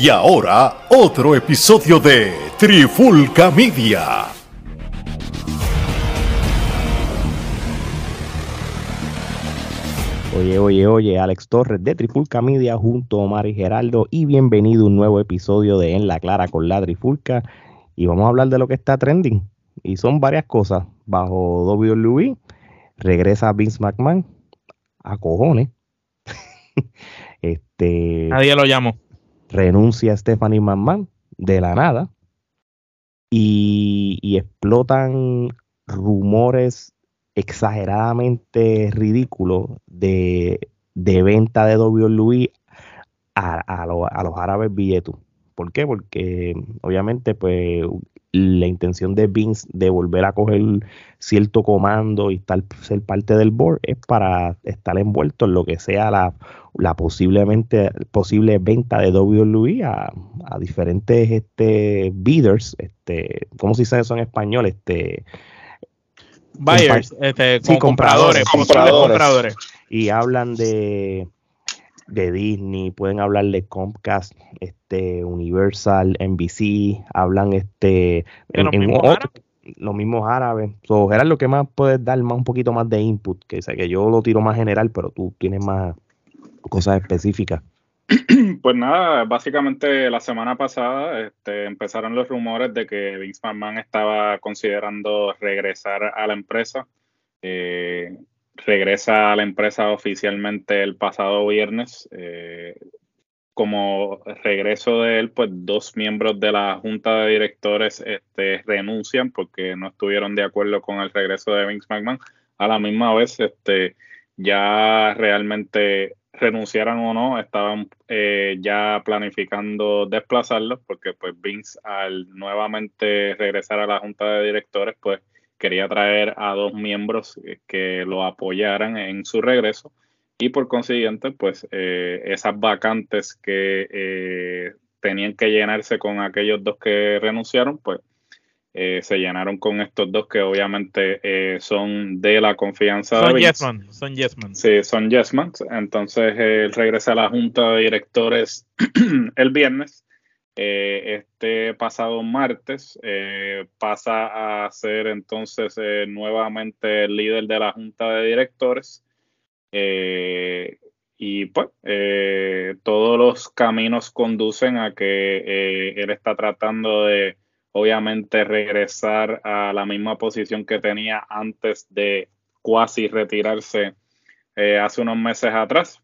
Y ahora, otro episodio de Trifulca Media. Oye, oye, oye, Alex Torres de Trifulca Media junto a Omar y Geraldo y bienvenido a un nuevo episodio de En la Clara con la Trifulca y vamos a hablar de lo que está trending y son varias cosas. Bajo WWE regresa Vince McMahon a cojones. este, Nadie lo llamó renuncia Stephanie McMahon de la nada y, explotan rumores exageradamente ridículos de, venta de WWE a, a, a los árabes billetos. ¿Por qué? Porque obviamente pues la intención de Vince de volver a coger cierto comando y estar, ser parte del board es para estar envuelto en lo que sea la, la posiblemente posible venta de WWE a, a diferentes este, bidders, este, ¿cómo se dice eso en español? Este, Buyers, este, compradores, compradores, Y hablan de de Disney, pueden hablar de Comcast, este, Universal, NBC, hablan este, en, los, mismos árabes. So, Gerard, lo que más puedes dar más un poquito más de input, que sé que yo lo tiro más general, pero tú tienes más cosas específicas. Pues nada, básicamente la semana pasada este, empezaron los rumores de que Vince McMahon estaba considerando regresar a la empresa. Eh, regresa a la empresa oficialmente el pasado viernes. Eh, como regreso de él, pues dos miembros de la junta de directores este, renuncian porque no estuvieron de acuerdo con el regreso de Vince McMahon. A la misma vez, este, ya realmente renunciaran o no, estaban eh, ya planificando desplazarlos porque pues Vince al nuevamente regresar a la junta de directores, pues quería traer a dos miembros que lo apoyaran en su regreso y por consiguiente, pues eh, esas vacantes que eh, tenían que llenarse con aquellos dos que renunciaron, pues eh, se llenaron con estos dos que obviamente son de la confianza son de Yesman, son Yesman. Sí, son Yesman. Entonces él regresa a la junta de directores el viernes eh, este pasado martes eh, pasa a ser entonces eh, nuevamente el líder de la junta de directores. Y pues todos los caminos conducen a que él está tratando de obviamente regresar a la misma posición que tenía antes de cuasi retirarse hace unos meses atrás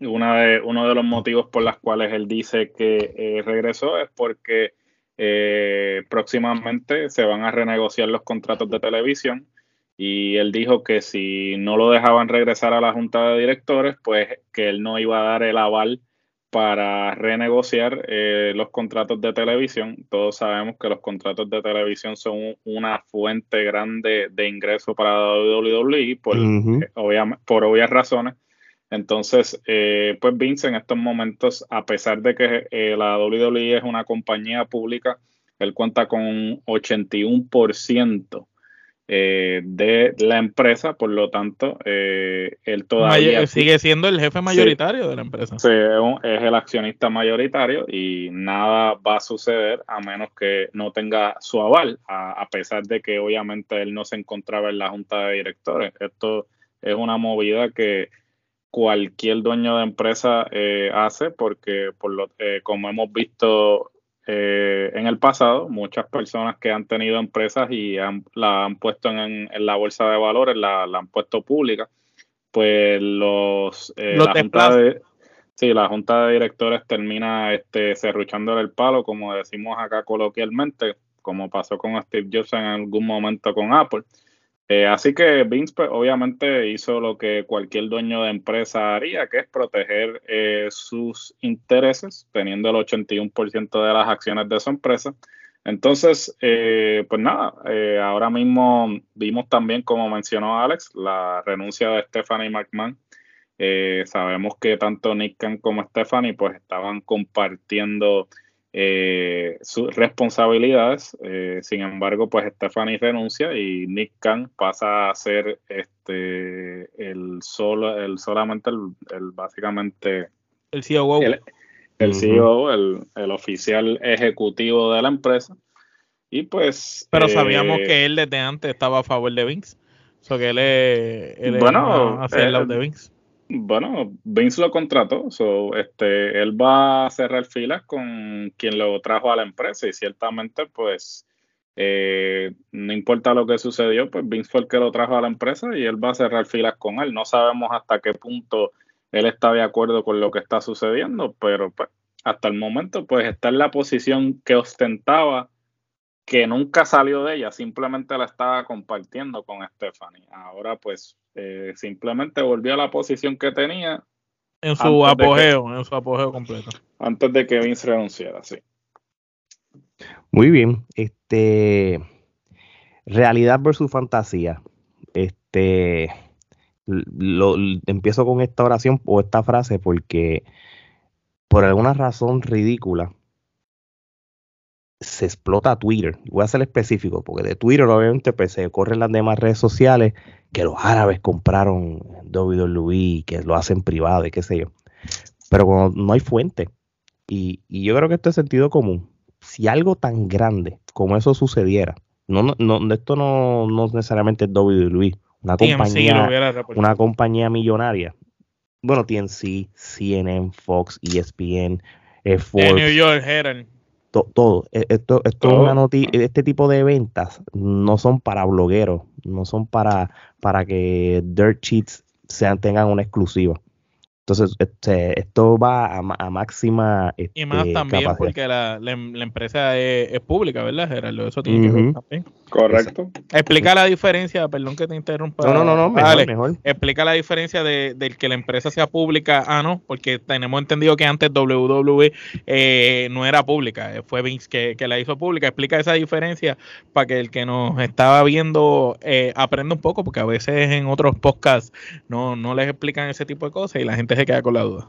una de, uno de los motivos por los cuales él dice que eh, regresó es porque eh, próximamente se van a renegociar los contratos de televisión y él dijo que si no lo dejaban regresar a la junta de directores, pues que él no iba a dar el aval para renegociar eh, los contratos de televisión. Todos sabemos que los contratos de televisión son una fuente grande de ingreso para WWE por, por obvias razones entonces, eh, pues Vince en estos momentos, a pesar de que eh, la WWE es una compañía pública, él cuenta con un 81% eh, de la empresa, por lo tanto, él todavía... sigue siendo el jefe mayoritario de la empresa. Sí, es el accionista mayoritario y nada va a suceder a menos que no tenga su aval, a pesar de que obviamente él no se encontraba en la junta de directores. Esto es una movida que cualquier dueño de empresa eh, hace, porque por lo, eh, como hemos visto eh, en el pasado, muchas personas que han tenido empresas y la han puesto en, la bolsa de valores, la, han puesto pública, pues los, la junta de, sí, la junta de directores termina este, cerruchándole el palo, como decimos acá coloquialmente, como pasó con Steve Jobs en algún momento con Apple. Eh, así que Vince pues, obviamente hizo lo que cualquier dueño de empresa haría, que es proteger eh, sus intereses, teniendo el 81% de las acciones de su empresa. Entonces, eh, pues nada, ahora mismo vimos también, como mencionó Alex, la renuncia de Stephanie McMahon. sabemos que tanto Nick Khan como Stephanie pues estaban compartiendo eh, sus responsabilidades. Eh, sin embargo, pues Stephanie renuncia y Nick Khan pasa a ser este el solo, el solamente el, básicamente el COO. el CEO, el, el, oficial ejecutivo de la empresa. Y pues. Pero sabíamos eh, que él desde antes estaba a favor de Vince. O sea, que él es. bueno, hacia el lado de Vince. Bueno, Vince lo contrató, so, este, él va a cerrar filas con quien lo trajo a la empresa y ciertamente, pues, eh, no importa lo que sucedió, pues Vince fue el que lo trajo a la empresa y él va a cerrar filas con él. No sabemos hasta qué punto él está de acuerdo con lo que está sucediendo, pero pues, hasta el momento, pues, está en la posición que ostentaba que nunca salió de ella, simplemente la estaba compartiendo con Stephanie. Ahora pues eh, simplemente volvió a la posición que tenía. En su apogeo, en su apogeo completo. Antes de que Vince renunciara, sí. Muy bien. Este realidad versus fantasía. Este lo, empiezo con esta oración o esta frase porque por alguna razón ridícula se explota Twitter. Voy a ser específico, porque de Twitter obviamente pues, se corren las demás redes sociales que los árabes compraron WWE, que lo hacen privado y qué sé yo. Pero cuando no hay fuente, y, yo creo que esto es sentido común, si algo tan grande como eso sucediera, no, no, esto no, no necesariamente es WWE, una compañía, una compañía millonaria. Bueno, TNC, CNN, Fox, ESPN, eh, Forbes, New York Herald todo. E, esto, esto es una noticia, este tipo de ventas no son para blogueros, no son para, para que dirt cheats sean, tengan una exclusiva. Entonces, este, esto va a, máxima. Este, y más también porque la, la, empresa es, pública, ¿verdad, Gerardo? Eso tiene que ver también. Correcto. Explica la diferencia, perdón que te interrumpa. No, no, no, mejor, mejor. Explica la diferencia de, que la empresa sea pública ah, no, porque tenemos entendido que antes WWE eh, no era pública, eh, fue Vince que, que, la hizo pública. Explica esa diferencia para que el que nos estaba viendo eh, aprenda un poco, porque a veces en otros podcasts no, no les explican ese tipo de cosas y la gente se queda con la duda.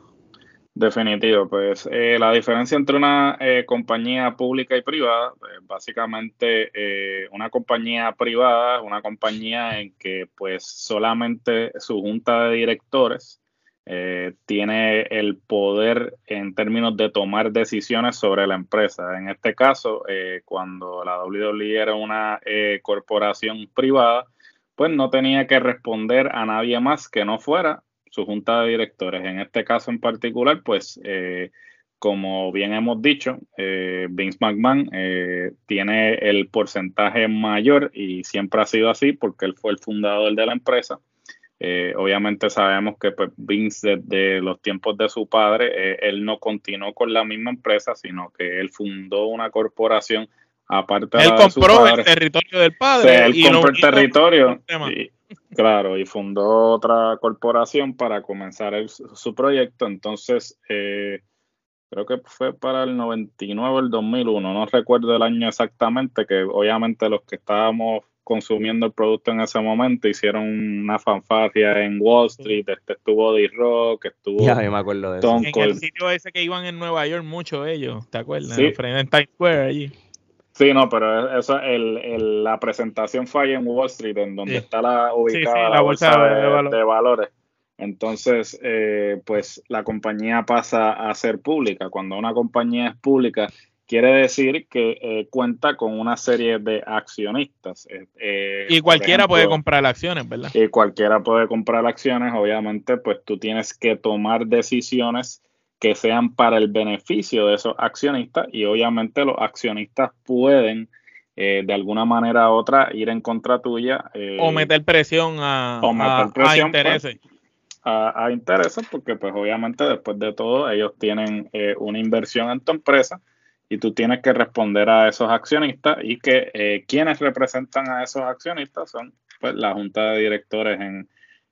Definitivo, pues eh, la diferencia entre una eh, compañía pública y privada, pues, básicamente eh, una compañía privada una compañía en que pues solamente su junta de directores tiene el poder en términos de tomar decisiones sobre la empresa. En este caso, cuando la WWE era una corporación privada, pues no tenía que responder a nadie más que no fuera su junta de directores. En este caso en particular, pues, eh, como bien hemos dicho, eh, Vince McMahon eh, tiene el porcentaje mayor y siempre ha sido así porque él fue el fundador de la empresa. obviamente sabemos que pues, Vince desde los tiempos de su padre, él no continuó con la misma empresa, sino que él fundó una corporación aparte él compró el territorio del padre. él compró el territorio. Claro, y fundó otra corporación para comenzar su proyecto. Entonces, eh, creo que fue para el 99 o el 2001, no recuerdo el año exactamente, que obviamente los que estábamos consumiendo el producto en ese momento hicieron una fanfarria en Wall Street, este estuvo D-Rock, estuvo ya, me acuerdo de eso. En el sitio ese que iban en Nueva York mucho ellos, ¿te acuerdas? Sí. En Times Square allí. Sí, no, pero eso, el, la presentación fue ahí en Wall Street, en donde está la ubicada la, bolsa, de, valores. Entonces, eh, pues la compañía pasa a ser pública. Cuando una compañía es pública, quiere decir que eh, cuenta con una serie de accionistas. Eh, y cualquiera puede comprar acciones, ¿verdad? Y cualquiera puede comprar acciones. Obviamente, pues tú tienes que tomar decisiones que sean para el beneficio de esos accionistas y obviamente los accionistas pueden eh, de alguna manera u otra ir en contra tuya. Eh, o meter presión a, pues, intereses. a, intereses porque pues obviamente después de todo ellos tienen eh, una inversión en tu empresa y tú tienes que responder a esos accionistas y que quienes representan a esos accionistas son pues la junta de directores en,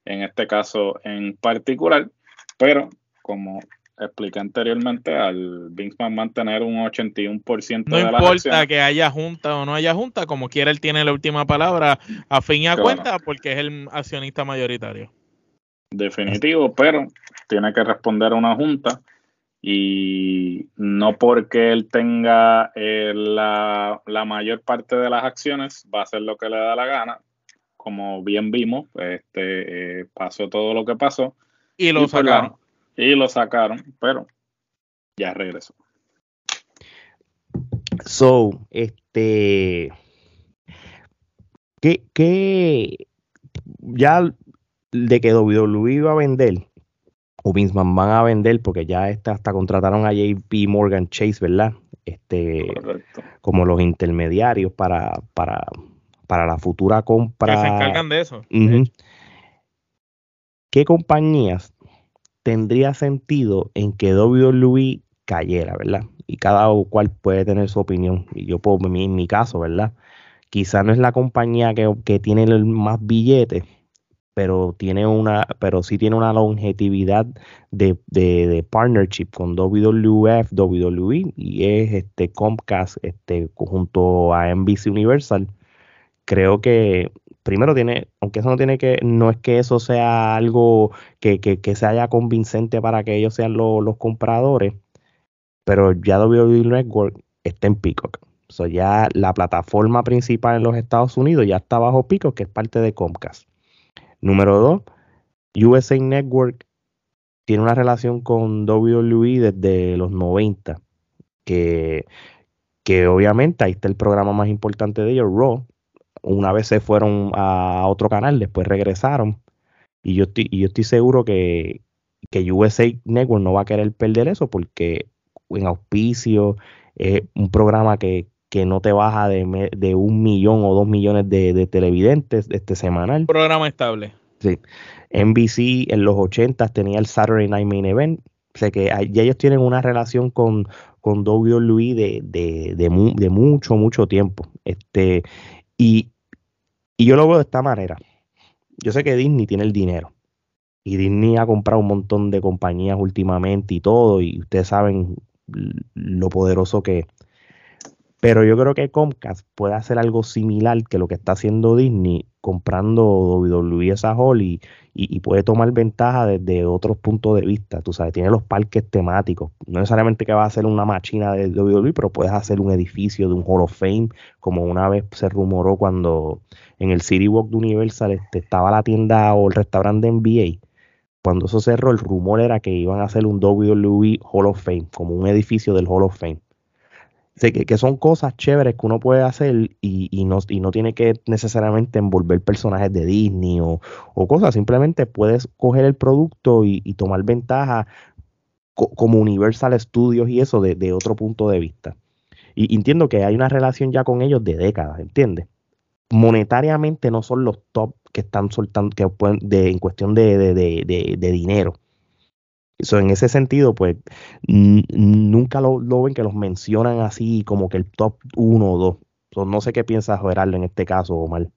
en este caso en particular, pero como expliqué anteriormente, al Vince McMahon tener un 81% no de las No importa que haya junta o no haya junta, como quiera él tiene la última palabra a fin y a cuenta porque es el accionista mayoritario. Definitivo, pero tiene que responder a una junta y no porque él tenga eh, la, mayor parte de las acciones va a hacer lo que le da la gana. Como bien vimos, este eh, pasó todo lo que pasó. Y lo pues, sacaron y lo sacaron, pero Ya regreso. So, este. ¿Qué, qué ya de que WWE iba a vender, o Vince van a vender, porque ya está, hasta contrataron a JP Morgan Chase, ¿verdad? Este, como los intermediarios para, para, para la futura compra. Que se encargan de eso. ¿Qué compañías tendría sentido en que WWE cayera, ¿verdad? Y cada cual puede tener su opinión. Y yo, puedo, en mi caso, ¿verdad? Quizá no es la compañía que, que tiene el más billetes, pero tiene una, pero sí tiene una longevidad de, de, partnership con WWF, WWE y es este Comcast este junto a NBC Universal. Creo que primero tiene, aunque eso no tiene que, no es que eso sea algo que, que, que se haya convincente para que ellos sean los compradores, pero ya WWE Network está en Peacock. O sea, ya la plataforma principal en los Estados Unidos ya está bajo Peacock, que es parte de Comcast. Número dos, USA Network tiene una relación con WWE desde los 90, que, que obviamente ahí está el programa más importante de ellos, Raw. Una vez se fueron a otro canal, después regresaron. Y yo estoy, y yo estoy seguro que, que USA Network no va a querer perder eso porque en auspicio es un programa que, que no te baja de, de un millón o dos millones de, televidentes este semanal. Programa estable. Sí. NBC en los 80 tenía el Saturday Night Main Event. O sea que ya ellos tienen una relación con, con WWE de, de, de, de, mucho, mucho tiempo. Este, y, y yo lo veo de esta manera. Yo sé que Disney tiene el dinero. Y Disney ha comprado un montón de compañías últimamente y todo. Y ustedes saben lo poderoso que. Pero yo creo que Comcast puede hacer algo similar que lo que está haciendo Disney comprando WWE esa Hall y, y, puede tomar ventaja desde otros puntos de vista. Tú sabes, tiene los parques temáticos. No necesariamente que va a ser una máquina de WWE, pero puedes hacer un edificio de un Hall of Fame, como una vez se rumoró cuando en el City Walk de Universal este, estaba la tienda o el restaurante NBA. Cuando eso cerró, el rumor era que iban a hacer un WWE Hall of Fame, como un edificio del Hall of Fame que, son cosas chéveres que uno puede hacer y, no, y no tiene que necesariamente envolver personajes de Disney o, cosas, simplemente puedes coger el producto y, tomar ventaja como Universal Studios y eso de, otro punto de vista. Y entiendo que hay una relación ya con ellos de décadas, ¿entiendes? Monetariamente no son los top que están soltando, que pueden, de, en cuestión de, de dinero en ese sentido, pues nunca lo, ven que los mencionan así como que el top 1 o 2. no sé qué piensas, Gerardo, en este caso, Omar.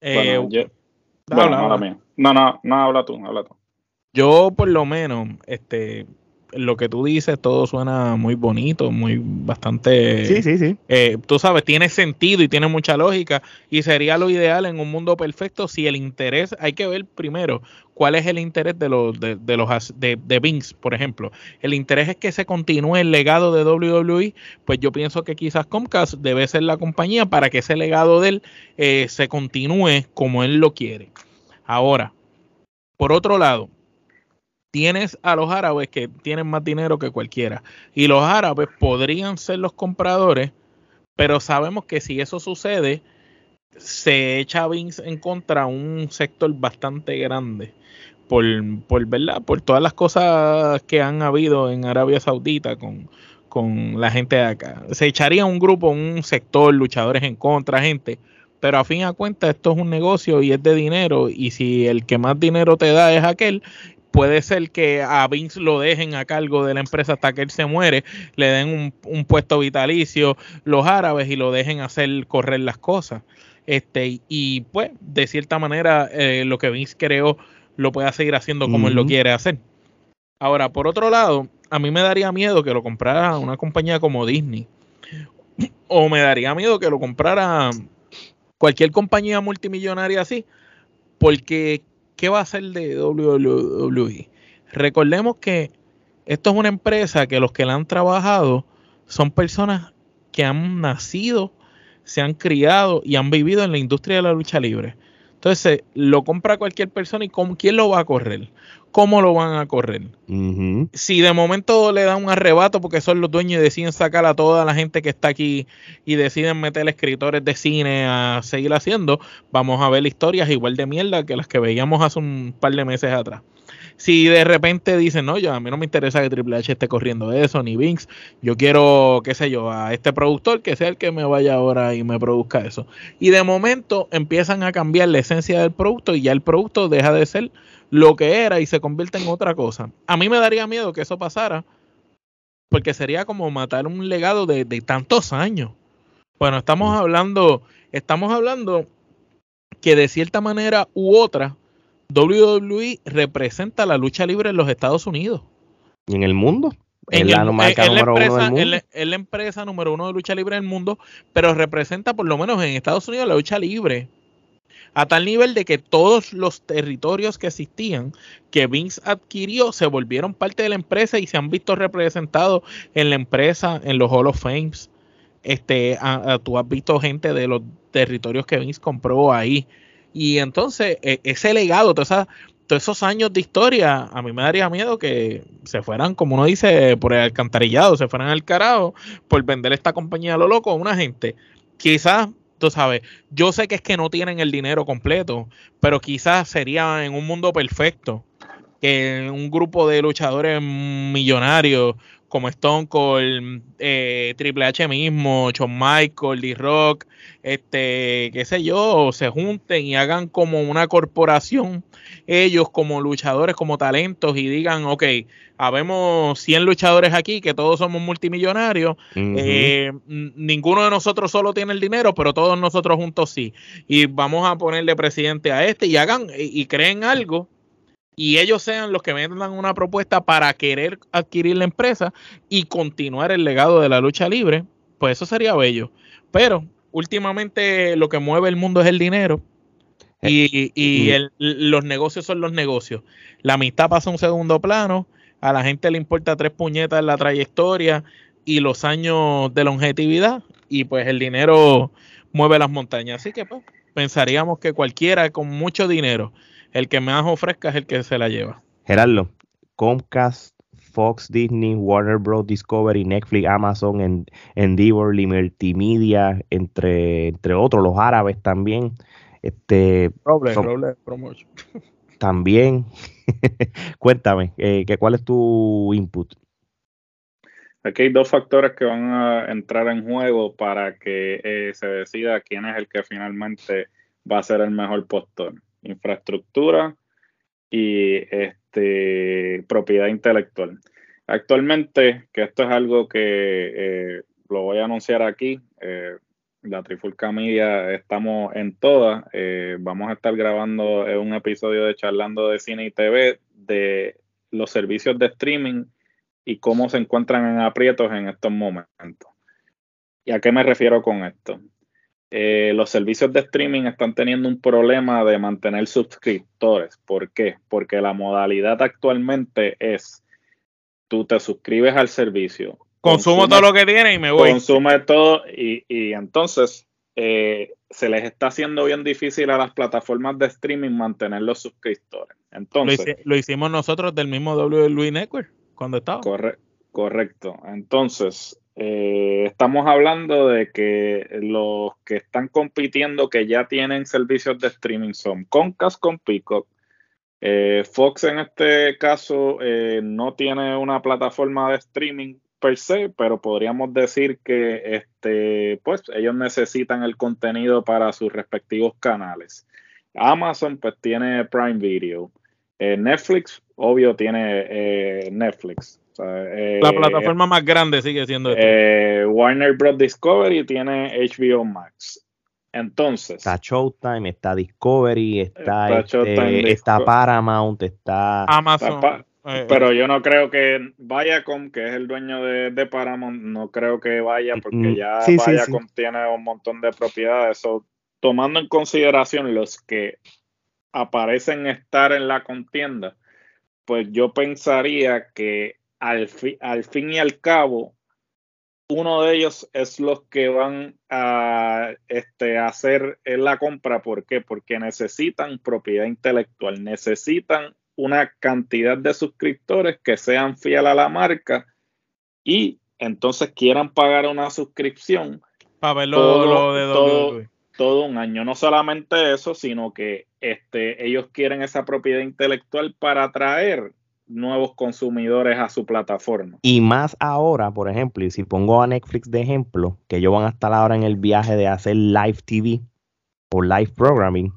Eh, bueno, yo, No, no, no, habla tú, habla tú. Yo, por lo menos, este, lo que tú dices, todo suena muy bonito, muy bastante. Sí, sí, sí. Eh, tú sabes, tiene sentido y tiene mucha lógica. Y sería lo ideal en un mundo perfecto si el interés, hay que ver primero cuál es el interés de los de, los de, de Vince, por ejemplo. El interés es que se continúe el legado de WWE, pues yo pienso que quizás Comcast debe ser la compañía para que ese legado de él eh, se continúe como él lo quiere. Ahora, por otro lado, tienes a los árabes que tienen más dinero que cualquiera. Y los árabes podrían ser los compradores, pero sabemos que si eso sucede, se echa Vince en contra un sector bastante grande. Por, por, ¿verdad? por todas las cosas que han habido en Arabia Saudita con, con la gente de acá. Se echaría un grupo, un sector, luchadores en contra, gente. Pero a fin de cuentas, esto es un negocio y es de dinero. Y si el que más dinero te da es aquel, puede ser que a Vince lo dejen a cargo de la empresa hasta que él se muere, le den un, puesto vitalicio los árabes y lo dejen hacer correr las cosas. Este, y pues, de cierta manera, eh, lo que Vince creó lo puede seguir haciendo como él lo quiere hacer. Ahora, por otro lado, a mí me daría miedo que lo comprara una compañía como Disney. O me daría miedo que lo comprara cualquier compañía multimillonaria así. Porque ¿qué va a hacer de WWE? Recordemos que esto es una empresa que los que la han trabajado son personas que han nacido, se han criado y han vivido en la industria de la lucha libre. Entonces, lo compra cualquier persona y ¿con quién lo va a correr? ¿Cómo lo van a correr? Si de momento le da un arrebato porque son los dueños y deciden sacar a toda la gente que está aquí y deciden meter escritores de cine a seguir haciendo, vamos a ver historias igual de mierda que las que veíamos hace un par de meses atrás. Si de repente dicen, no, yo a mí no me interesa que Triple H esté corriendo eso, ni Vince, yo quiero, qué sé yo, a este productor que sea el que me vaya ahora y me produzca eso. Y de momento empiezan a cambiar la esencia del producto y ya el producto deja de ser lo que era y se convierte en otra cosa. A mí me daría miedo que eso pasara porque sería como matar un legado de, de tantos años. Bueno, estamos hablando, estamos hablando que de cierta manera u otra, WWE representa la lucha libre en los Estados Unidos. ¿Y en el mundo? En la, empresa, la empresa número uno de lucha libre del mundo, pero representa por lo menos en Estados Unidos la lucha libre. A tal nivel de que todos los territorios que existían, que Vince adquirió, se volvieron parte de la empresa y se han visto representados en la empresa, en los Hall of Fames. Este, tú has visto gente de los territorios que Vince compró ahí. Y entonces, e, ese legado, todos esos años de historia, a mí me daría miedo que se fueran, como uno dice, por el alcantarillado, se fueran al carajo por vender esta compañía a lo loco a una gente. Quizás, tú sabes, yo sé que es que no tienen el dinero completo, pero quizás sería en un mundo perfecto que un grupo de luchadores millonarios como Stone Cold, eh, Triple H mismo, Shawn Michael, D-Rock, este, qué sé yo, se junten y hagan como una corporación, ellos como luchadores, como talentos, y digan, ok, habemos 100 luchadores aquí, que todos somos multimillonarios, eh, ninguno de nosotros solo tiene el dinero, pero todos nosotros juntos sí, y vamos a ponerle presidente a este y hagan y creen algo y ellos sean los que vendan una propuesta para querer adquirir la empresa y continuar el legado de la lucha libre, pues eso sería bello. Pero últimamente lo que mueve el mundo es el dinero y, eh, los negocios son los negocios. La amistad pasa a un segundo plano, a la gente le importa tres puñetas la trayectoria y los años de longevidad y pues el dinero mueve las montañas. Así que pues pensaríamos que cualquiera con mucho dinero el que más ofrezca es el que se la lleva. Gerardo, Comcast, Fox, Disney, Warner Bros. Discovery, Netflix, Amazon, Endeavor, Liberty Media, entre, entre otros, los árabes también. Este, Promotion. También. Cuéntame, eh, ¿cuál es tu input? Aquí hay dos factores que van a entrar en juego para que eh, se decida quién es el que finalmente va a ser el mejor postor infraestructura y este, propiedad intelectual. Actualmente, que esto es algo que eh, lo voy a anunciar aquí, eh, la Trifulca Media estamos en todas. Eh, vamos a estar grabando un episodio de Charlando de Cine y TV de los servicios de streaming y cómo se encuentran en aprietos en estos momentos. ¿Y a qué me refiero con esto? Eh, los servicios de streaming están teniendo un problema de mantener suscriptores. ¿Por qué? Porque la modalidad actualmente es, tú te suscribes al servicio. Consumo todo lo que tiene y me voy. Consume todo y, entonces eh, se les está haciendo bien difícil a las plataformas de streaming mantener los suscriptores. Entonces, lo, hicimos nosotros del mismo WWE Network cuando estaba. correcto. Entonces, eh, estamos hablando de que los que están compitiendo, que ya tienen servicios de streaming, son Comcast con Peacock. Eh, Fox en este caso eh, no tiene una plataforma de streaming per se, pero podríamos decir que este, pues, ellos necesitan el contenido para sus respectivos canales. Amazon pues tiene Prime Video. Netflix, obvio, tiene Netflix la eh, plataforma más grande sigue siendo eh, Warner Bros. Discovery tiene HBO Max. Entonces. Está Showtime, está Discovery, está, este, está, Paramount, está Amazon. Eh, pero yo no creo que Viacom, que es el dueño de, Paramount, no creo que vaya porque mm, ya Viacom tiene un montón de propiedades. tomando en consideración los que aparecen estar en la contienda, pues yo pensaría que al, fin y al cabo, uno de ellos es los que van a este, hacer la compra. ¿Por qué? Porque necesitan propiedad intelectual, necesitan una cantidad de suscriptores que sean fieles a la marca y entonces quieran pagar una suscripción. Para verlo todo, de todo, todo, un año. No solamente eso, sino que este, ellos quieren esa propiedad intelectual para atraer nuevos consumidores a su plataforma. Y más ahora, por ejemplo, y si pongo a Netflix de ejemplo, que ellos van a estar ahora en el viaje de hacer live TV o live programming,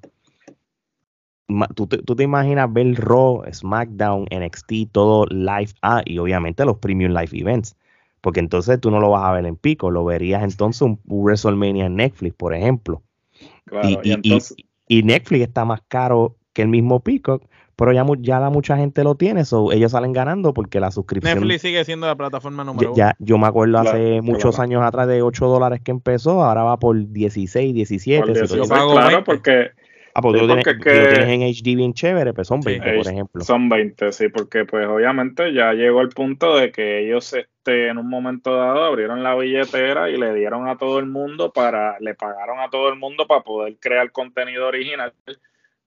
tú te, imaginas ver Raw, SmackDown, NXT, todo live, ah, y obviamente los premium live events, porque entonces tú no lo vas a ver en pico, lo verías entonces un, WrestleMania en Netflix, por ejemplo. y, Netflix está más caro que el mismo Peacock, pero ya, ya la mucha gente lo tiene, so ellos salen ganando porque la suscripción. Netflix sigue siendo la plataforma número uno. Ya, yo me acuerdo hace muchos años atrás de 8 dólares que empezó, ahora va por 16, 17. claro, porque. Ah, pues tú, tienes, en HD bien chévere, pues son 20, por ejemplo. Son 20, sí, porque pues obviamente ya llegó el punto de que ellos este, en un momento dado abrieron la billetera y le dieron a todo el mundo para, le pagaron a todo el mundo para poder crear contenido original,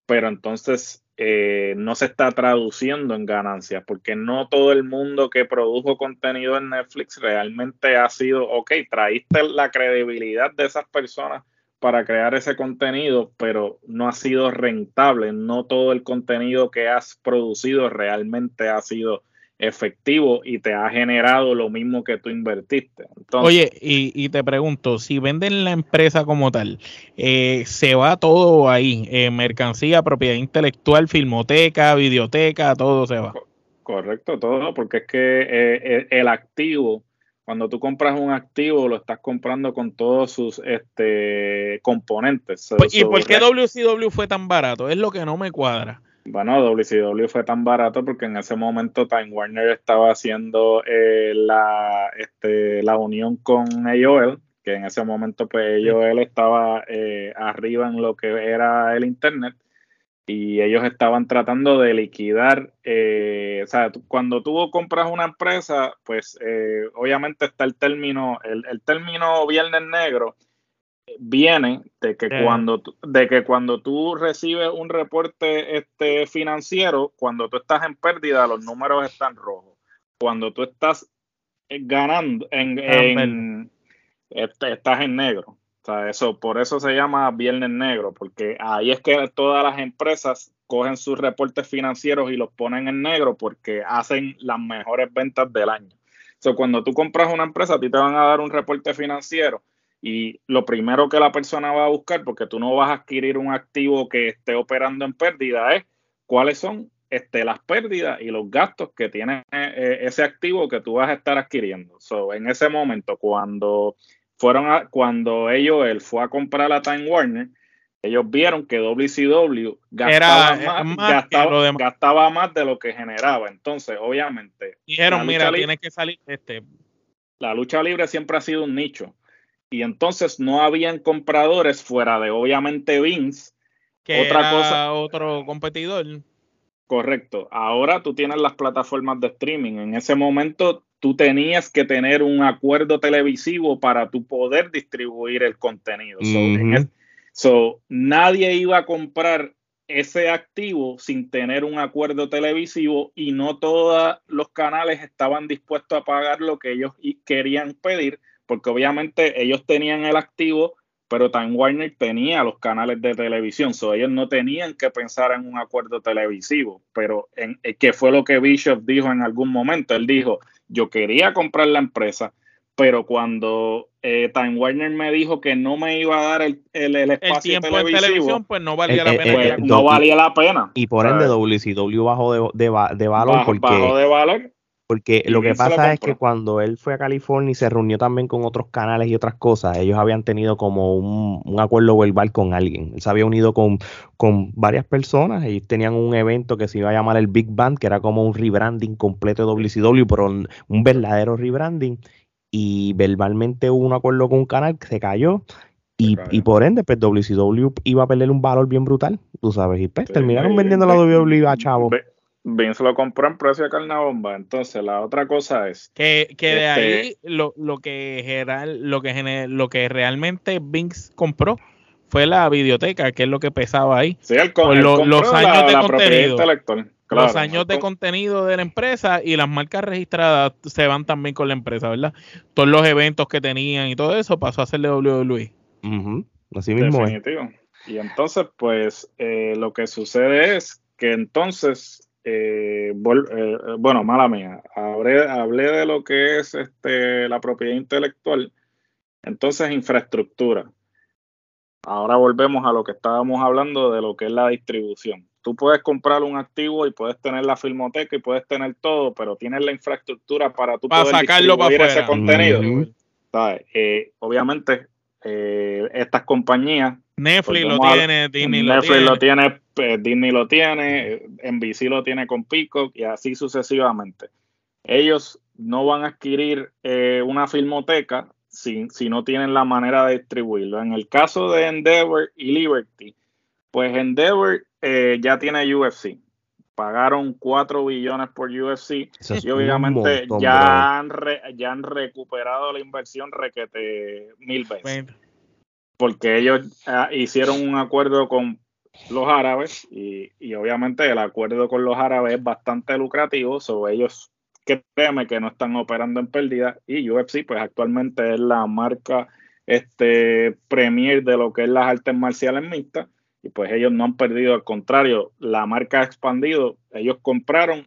pero entonces eh, no se está traduciendo en ganancias, porque no todo el mundo que produjo contenido en Netflix realmente ha sido, ok, traíste la credibilidad de esas personas para crear ese contenido, pero no ha sido rentable, no todo el contenido que has producido realmente ha sido efectivo y te ha generado lo mismo que tú invertiste. Oye, y, te pregunto, si venden la empresa como tal, eh, se va todo ahí, eh, mercancía, propiedad intelectual, filmoteca, videoteca, todo se va. Correcto, todo, porque es que eh, el activo, cuando tú compras un activo, lo estás comprando con todos sus este, componentes. Pues, ¿Y por qué WCW fue tan barato? Es lo que no me cuadra. Bueno, WCW fue tan barato porque en ese momento Time Warner estaba haciendo eh, la, este, la unión con AOL, que en ese momento pues AOL estaba eh, arriba en lo que era el Internet y ellos estaban tratando de liquidar, eh, o sea, cuando tú compras una empresa, pues obviamente está el término, el, el término viernes negro, viene de que cuando de que cuando tú recibes un reporte este financiero, cuando tú estás en pérdida, los números están rojos. Cuando tú estás ganando en, este, estás en negro. O sea, eso por eso se llama viernes negro, porque ahí es que todas las empresas cogen sus reportes financieros y los ponen en negro porque hacen las mejores ventas del año. O cuando tú compras una empresa, a ti te van a dar un reporte financiero y lo primero que la persona va a buscar, porque tú no vas a adquirir un activo que esté operando en pérdida, es cuáles son este, las pérdidas y los gastos que tiene eh, ese activo que tú vas a estar adquiriendo. So, en ese momento, cuando fueron a, cuando ellos, él fue a comprar la Time Warner, ellos vieron que WCW gastaba, más, gastaba, más de lo que generaba. Entonces, obviamente. Dijeron, mira, tienes que salir este. La lucha libre siempre ha sido un nicho y entonces no habían compradores fuera de obviamente Vince. Que otra cosa, otro competidor. Correcto. Ahora tú tienes las plataformas de streaming. En ese momento tú tenías que tener un acuerdo televisivo para tu poder distribuir el contenido. so, nadie iba a comprar ese activo sin tener un acuerdo televisivo y no todos los canales estaban dispuestos a pagar lo que ellos querían pedir porque obviamente ellos tenían el activo, pero Time Warner tenía los canales de televisión, so ellos no tenían que pensar en un acuerdo televisivo, pero en, eh, que fue lo que Bishop dijo en algún momento, él dijo, yo quería comprar la empresa, pero cuando eh, Time Warner me dijo que no me iba a dar el, el, espacio televisivo, pues no valía la pena. Pues, no valía la pena. Y por ende WCW bajó de, de, de valor porque... Bajó de valor porque lo que pasa es que cuando él fue a California y se reunió también con otros canales y otras cosas, ellos habían tenido como un, acuerdo verbal con alguien. Él se había unido con, con varias personas y tenían un evento que se iba a llamar el Big Band, que era como un rebranding completo de WCW, pero un, verdadero rebranding. Y verbalmente hubo un acuerdo con un canal que se cayó y, y, por ende, pues WCW iba a perder un valor bien brutal, tú sabes, y pues terminaron vendiendo la WWE a chavo Vince lo compró en precio de carnabomba. Entonces, la otra cosa es. Que, que de Este- ahí lo, lo, que general, lo, que gener- lo que realmente Vince compró fue la videoteca, que es lo que pesaba ahí. Sí, el, con- lo- los la- años de la contenido. los años de contenido de la empresa y las marcas registradas se van también con la empresa, ¿verdad? Todos los eventos que tenían y todo eso pasó a ser de WWE. Ujú, Así mismo es. Definitivo. Y entonces, pues, eh, lo que sucede es que entonces, eh, vol- eh, bueno, mala mía, hablé, hablé de lo que es este, la propiedad intelectual, entonces infraestructura. Ahora volvemos a lo que estábamos hablando de lo que es la distribución. Tú puedes comprar un activo y puedes tener la filmoteca y puedes tener todo, pero tienes la infraestructura para tú Para poder sacarlo para ese contenido. Eh, obviamente, eh, estas compañías Netflix lo tiene, Disney lo Netflix tiene. lo tiene, eh, Disney lo tiene, NBC lo tiene con Peacock y así sucesivamente. Ellos no van a adquirir eh, una filmoteca si, si no tienen la manera de distribuirlo. En el caso de Endeavor y Liberty, pues Endeavor eh, ya tiene UFC. Pagaron 4 billones por UFC es y obviamente montón, ya, han re- ya han recuperado la inversión requete mil veces Bueno, porque ellos ah, hicieron un acuerdo con los árabes y, y obviamente el acuerdo con los árabes es bastante lucrativo, sobre ellos créeme que no están operando en pérdida y UFC pues actualmente es la marca este premier de lo que es las artes marciales mixtas y pues ellos no han perdido, al contrario, la marca ha expandido, ellos compraron,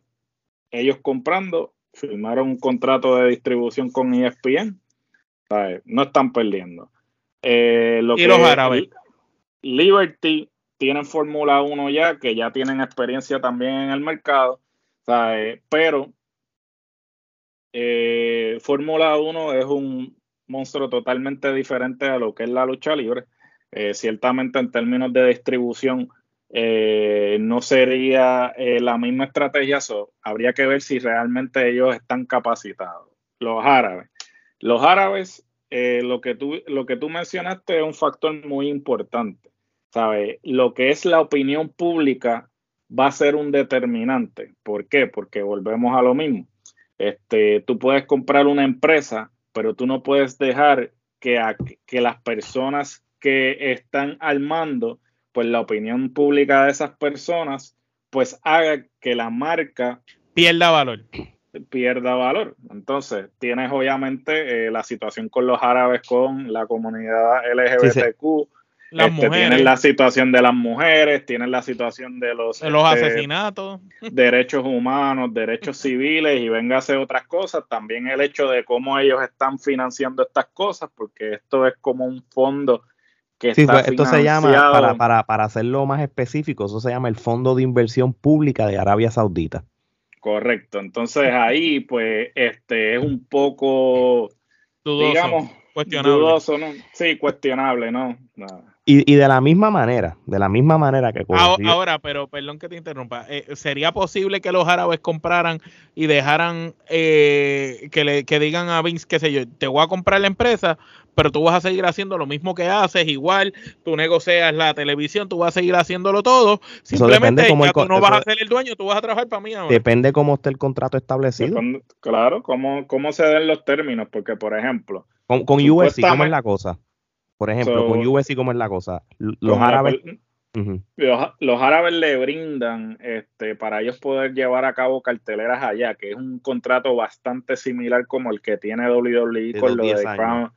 ellos comprando, firmaron un contrato de distribución con E ESPN, no están perdiendo. Eh, lo Y los árabes. Liberty tienen Fórmula 1 ya, que ya tienen experiencia también en el mercado, ¿sabes? pero eh, Fórmula 1 es un monstruo totalmente diferente a lo que es la lucha libre. Eh, ciertamente en términos de distribución eh, no sería la misma estrategia, so, habría que ver si realmente ellos están capacitados. Los árabes. Los árabes, eh, lo, que tú, lo que tú mencionaste es un factor muy importante. ¿sabes? Lo que es la opinión pública va a ser un determinante. ¿Por qué? Porque volvemos a lo mismo. Este, tú puedes comprar una empresa, pero tú no puedes dejar que, a- que las personas que están al mando, pues la opinión pública de esas personas, pues haga que la marca pierda valor. Pierda valor. Entonces, tienes obviamente eh, la situación con los árabes, con la comunidad LGBTQ, Las este, mujeres, tienes la situación de las mujeres, tienes la situación de los, de los este, asesinatos. derechos humanos, derechos civiles y véngase otras cosas. También el hecho de cómo ellos están financiando estas cosas, porque esto es como un fondo que Sí, está pues, esto se llama, para, para, para hacerlo más específico, eso se llama el Fondo de Inversión Pública de Arabia Saudita. Correcto. Entonces ahí, pues, este es un poco, Dudoso, digamos, cuestionable. dudoso, ¿no? Sí, cuestionable, ¿no? Nada. Y, y de la misma manera, de la misma manera que Ahora, ocurrió- ahora, pero perdón que te interrumpa, eh, ¿sería posible que los árabes compraran y dejaran eh, que le que digan a Vince, qué sé yo, te voy a comprar la empresa, pero tú vas a seguir haciendo lo mismo que haces, igual, tú negocias la televisión, tú vas a seguir haciéndolo todo, simplemente ya el tú no vas a ser el dueño, tú vas a trabajar para mí ahora. depende cómo esté el contrato establecido. Depende- claro, ¿cómo, cómo se den los términos, porque, por ejemplo, Con, con UFC, ¿cómo es la cosa? Por ejemplo, So- con UFC, ¿cómo es la cosa? Los árabes. los, los árabes le brindan este, para ellos poder llevar a cabo carteleras allá, que es un contrato bastante similar como el que tiene WWE De con lo 10 de. Crown,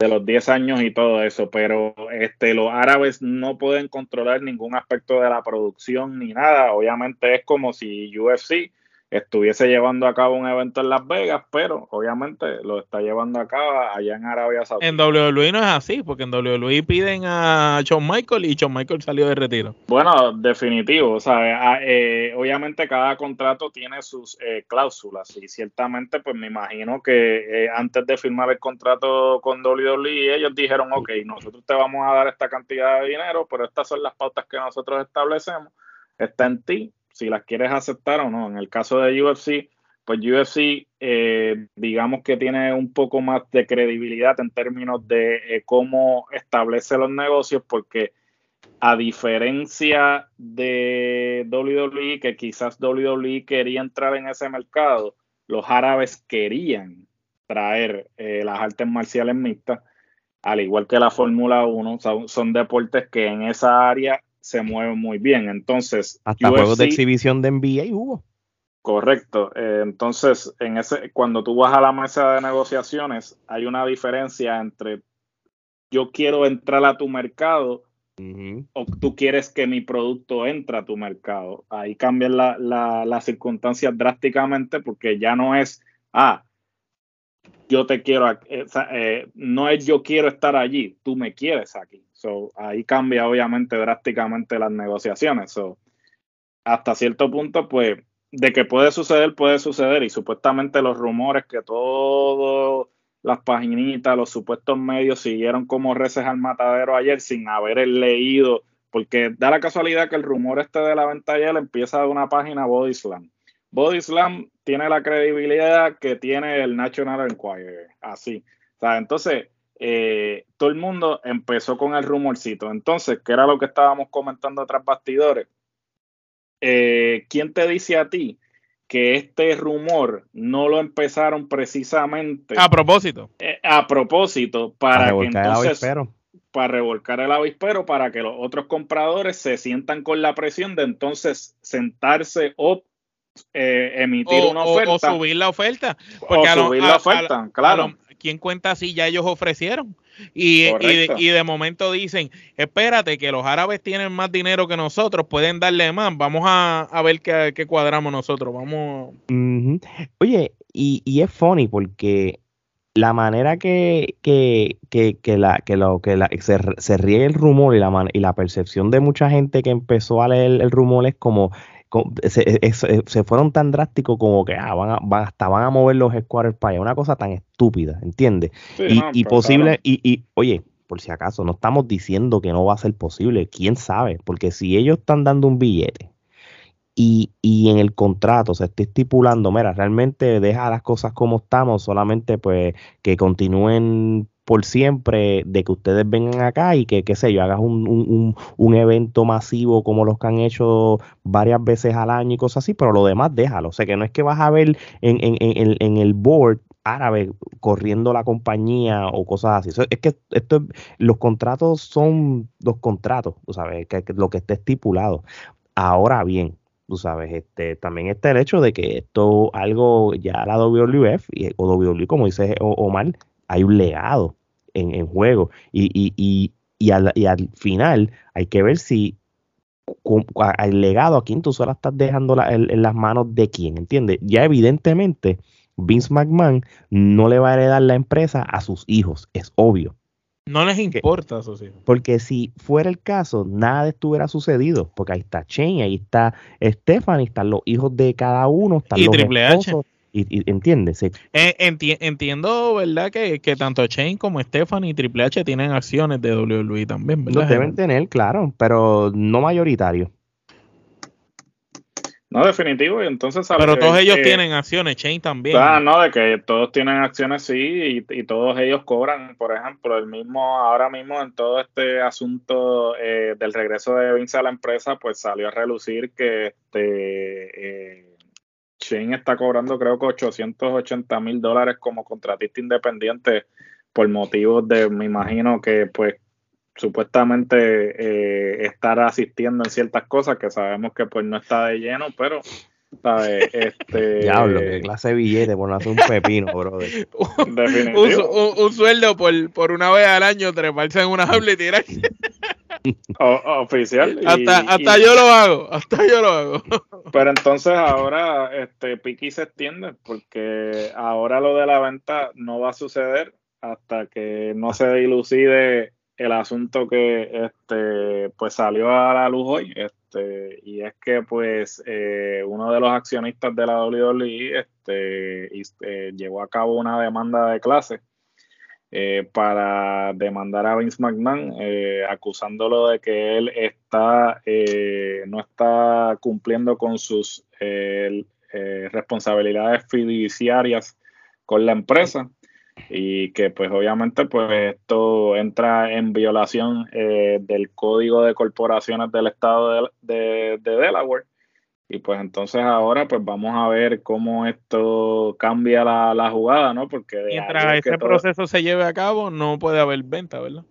de los 10 años y todo eso, pero este, los árabes no pueden controlar ningún aspecto de la producción ni nada. Obviamente es como si UFC estuviese llevando a cabo un evento en Las Vegas, pero obviamente lo está llevando a cabo allá en Arabia Saudita. En WWE no es así, porque en WWE piden a Shawn Michael y Shawn Michael salió de retiro. Bueno, definitivo, o sea, eh, obviamente cada contrato tiene sus eh, cláusulas y ciertamente pues me imagino que eh, antes de firmar el contrato con WWE ellos dijeron, ok, nosotros te vamos a dar esta cantidad de dinero, pero estas son las pautas que nosotros establecemos, está en ti si las quieres aceptar o no. En el caso de UFC, pues UFC eh, digamos que tiene un poco más de credibilidad en términos de eh, cómo establece los negocios porque a diferencia de WWE, que quizás WWE quería entrar en ese mercado, los árabes querían traer eh, las artes marciales mixtas, al igual que la Fórmula 1, son, deportes que en esa área se mueven muy bien. Entonces, hasta juegos de exhibición de NBA hubo. Correcto. Eh, entonces, en ese, cuando tú vas a la mesa de negociaciones, hay una diferencia entre yo quiero entrar a tu mercado o tú quieres que mi producto entre a tu mercado. Ahí cambian las circunstancias drásticamente porque ya no es, ah, yo te quiero, eh, eh, no es yo quiero estar allí, tú me quieres aquí. So, ahí cambia obviamente drásticamente las negociaciones. So, hasta cierto punto, pues, de que puede suceder, puede suceder. Y supuestamente los rumores que todas las paginitas, los supuestos medios siguieron como reces al matadero ayer sin haber leído, porque da la casualidad que el rumor este de la venta ayer empieza de una página Body Slam. Body Slam tiene la credibilidad que tiene el National Enquirer, así. O sea, entonces, eh, todo el mundo empezó con el rumorcito. Entonces, ¿qué era lo que estábamos comentando tras bastidores? Eh, ¿Quién te dice a ti que este rumor no lo empezaron precisamente a propósito? Eh, a propósito, para, que entonces para revolcar el avispero para que los otros compradores se sientan con la presión de entonces sentarse o eh, emitir una oferta. O subir la oferta. Porque o subir la oferta, claro. ¿Quién cuenta si ya ellos ofrecieron? Y, y, de, momento dicen, espérate, que los árabes tienen más dinero que nosotros, pueden darle más, vamos a, ver qué, cuadramos nosotros, vamos. Oye, y, y, es funny porque la manera que, que, que, que la, que, lo, que la, se, se riegue el rumor y la, y la percepción de mucha gente que empezó a leer el rumor es como se, fueron tan drásticos como que ah, van, a, van, hasta van a mover los squares para allá. Una cosa tan estúpida, ¿entiendes? y, posible, y, y, oye, por si acaso, no estamos diciendo que no va a ser posible, quién sabe, porque si ellos están dando un billete y, y en el contrato se está estipulando, mira, realmente deja las cosas como estamos, solamente pues que continúen por siempre de que ustedes vengan acá y que, qué sé yo, hagas un, un, un, evento masivo como los que han hecho varias veces al año y cosas así, pero lo demás déjalo. O sea, que no es que vas a ver en, en, en, en el board árabe corriendo la compañía o cosas así. es que esto, los contratos son los contratos, tú sabes, que, lo que esté estipulado. Ahora bien, tú sabes, este, también está el hecho de que esto, algo, ya la WWF o WWE, como dice Omar, hay un legado en, juego. Y, y, y, y, al, y al final hay que ver si el legado a quién tú solo estás dejando en, las manos de quién, ¿entiendes? Ya evidentemente Vince McMahon no le va a heredar la empresa a sus hijos, es obvio. No les importa eso sí. Porque si fuera el caso, nada de esto hubiera sucedido. Porque ahí está Shane, ahí está Stephanie, están los hijos de cada uno, están y los Triple H. Y, entiendes. Eh, entiendo, ¿verdad? Que, tanto Shane como Stephanie y Triple H tienen acciones de WWE también, ¿verdad? deben tener, claro, pero no mayoritario. No, definitivo, y entonces... Pero todos ellos tienen acciones, Shane también. Ah, no, de que todos tienen acciones, sí, y, todos ellos cobran, por ejemplo, el mismo, ahora mismo en todo este asunto eh, del regreso de Vince a la empresa, pues salió a relucir que este... Eh, Shane está cobrando creo que 880 mil dólares como contratista independiente por motivos de, me imagino que pues supuestamente eh, estar asistiendo en ciertas cosas que sabemos que pues no está de lleno, pero ¿sabes? Este... Diablo, qué clase de billete por no hacer un pepino, brother. un, un, sueldo por, por una vez al año treparse en una jaula y oficial. hasta, hasta yo lo hago, hasta yo lo hago. Pero entonces ahora este Piki se extiende porque ahora lo de la venta no va a suceder hasta que no se dilucide el asunto que este pues salió a la luz hoy este y es que pues eh, uno de los accionistas de la WWE este, eh, llevó a cabo una demanda de clase eh, para demandar a Vince McMahon, eh, acusándolo de que él está eh, no está cumpliendo con sus responsabilidades fiduciarias con la empresa. y que pues obviamente pues esto entra en violación eh, del código de corporaciones del estado de, Delaware y pues entonces ahora pues vamos a ver cómo esto cambia la, jugada, ¿no? Porque mientras ese proceso se lleve a cabo no puede haber venta, ¿verdad?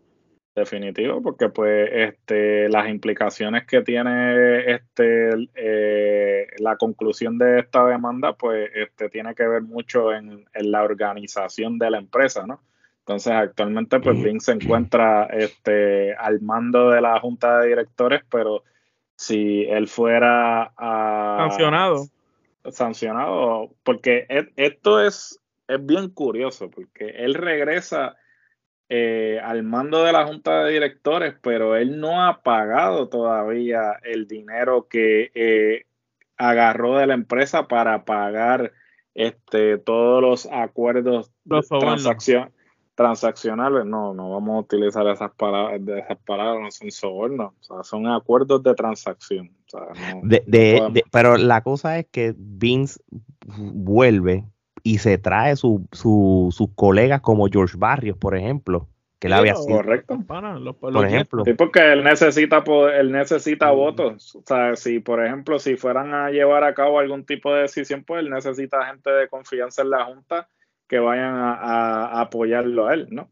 Definitivo, porque pues este las implicaciones que tiene este eh, la conclusión de esta demanda, pues este tiene que ver mucho en, la organización de la empresa, ¿no? Entonces actualmente pues Bing se encuentra este al mando de la junta de directores, pero si él fuera sancionado, sancionado, porque e, esto es es bien curioso, porque él regresa eh, al mando de la junta de directores, pero él no ha pagado todavía el dinero que eh, agarró de la empresa para pagar este, todos los acuerdos los transaccionales. No, no vamos a utilizar esas palabras, esas palabras no son sobornos, son acuerdos de transacción. pero la cosa es que Vince vuelve y se trae sus colegas como George Barrios, por ejemplo, que él había sido. Correcto. por ejemplo. Sí, porque él necesita, él necesita votos. O sea, si por ejemplo, si fueran a llevar a cabo algún tipo de decisión, pues él necesita gente de confianza en la Junta que vayan a, apoyarlo a él, ¿no?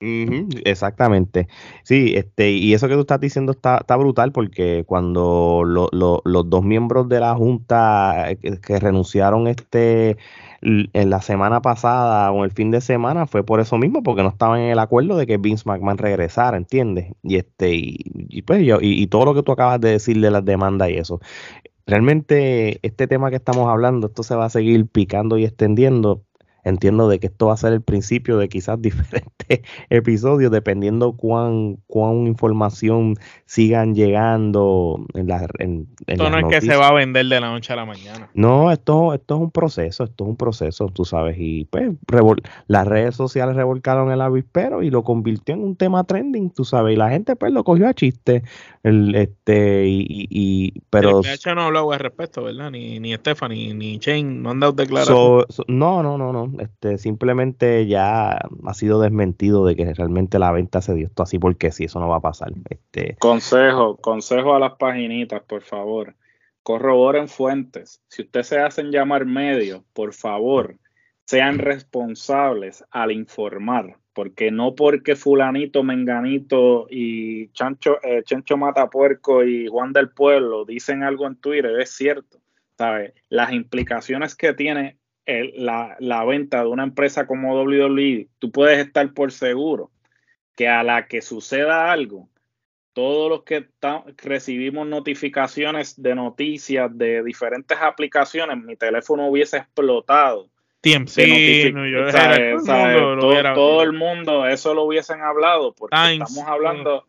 exactamente. Sí, este, y eso que tú estás diciendo está, brutal porque cuando los dos miembros de la Junta eh, que renunciaron este en la semana pasada o el fin de semana fue por eso mismo, porque no estaban en el acuerdo de que Vince McMahon regresara, ¿entiendes? Y este, y, pues yo, y, todo lo que tú acabas de decir de las demandas y eso. Realmente este tema que estamos hablando, esto se va a seguir picando y extendiendo entiendo de que esto va a ser el principio de quizás diferentes episodios, dependiendo cuán, cuán información sigan llegando en la en, Esto no es que se va a vender de la noche a la mañana. No, esto, esto es un proceso, esto es un proceso, tú sabes, y pues las redes sociales revolcaron el avispero y lo convirtió en un tema trending, tú sabes, y la gente pues lo cogió a chiste, el, este, y, y, pero... De hecho no hablado al respecto, ¿verdad? Ni, ni Stephanie, ni Shane no han dado declaración. no, no, no, no, este, simplemente ya ha sido desmentido de que realmente la venta se dio esto así porque si eso no va a pasar. Este, consejo, consejo a las paginitas, por favor. Corroboren fuentes. Si ustedes se hacen llamar medios, por favor, sean responsables al informar, porque no porque fulanito, menganito y Chancho, eh, Chencho Matapuerco y Juan del Pueblo dicen algo en Twitter, es cierto. ¿sabe? Las implicaciones que tiene la, venta de una empresa como WWE, tú puedes estar por seguro que a la que suceda algo, todos los que recibimos notificaciones de noticias de diferentes aplicaciones, mi teléfono hubiese explotado. Tiempo. todo, el mundo eso lo hubiesen hablado porque estamos hablando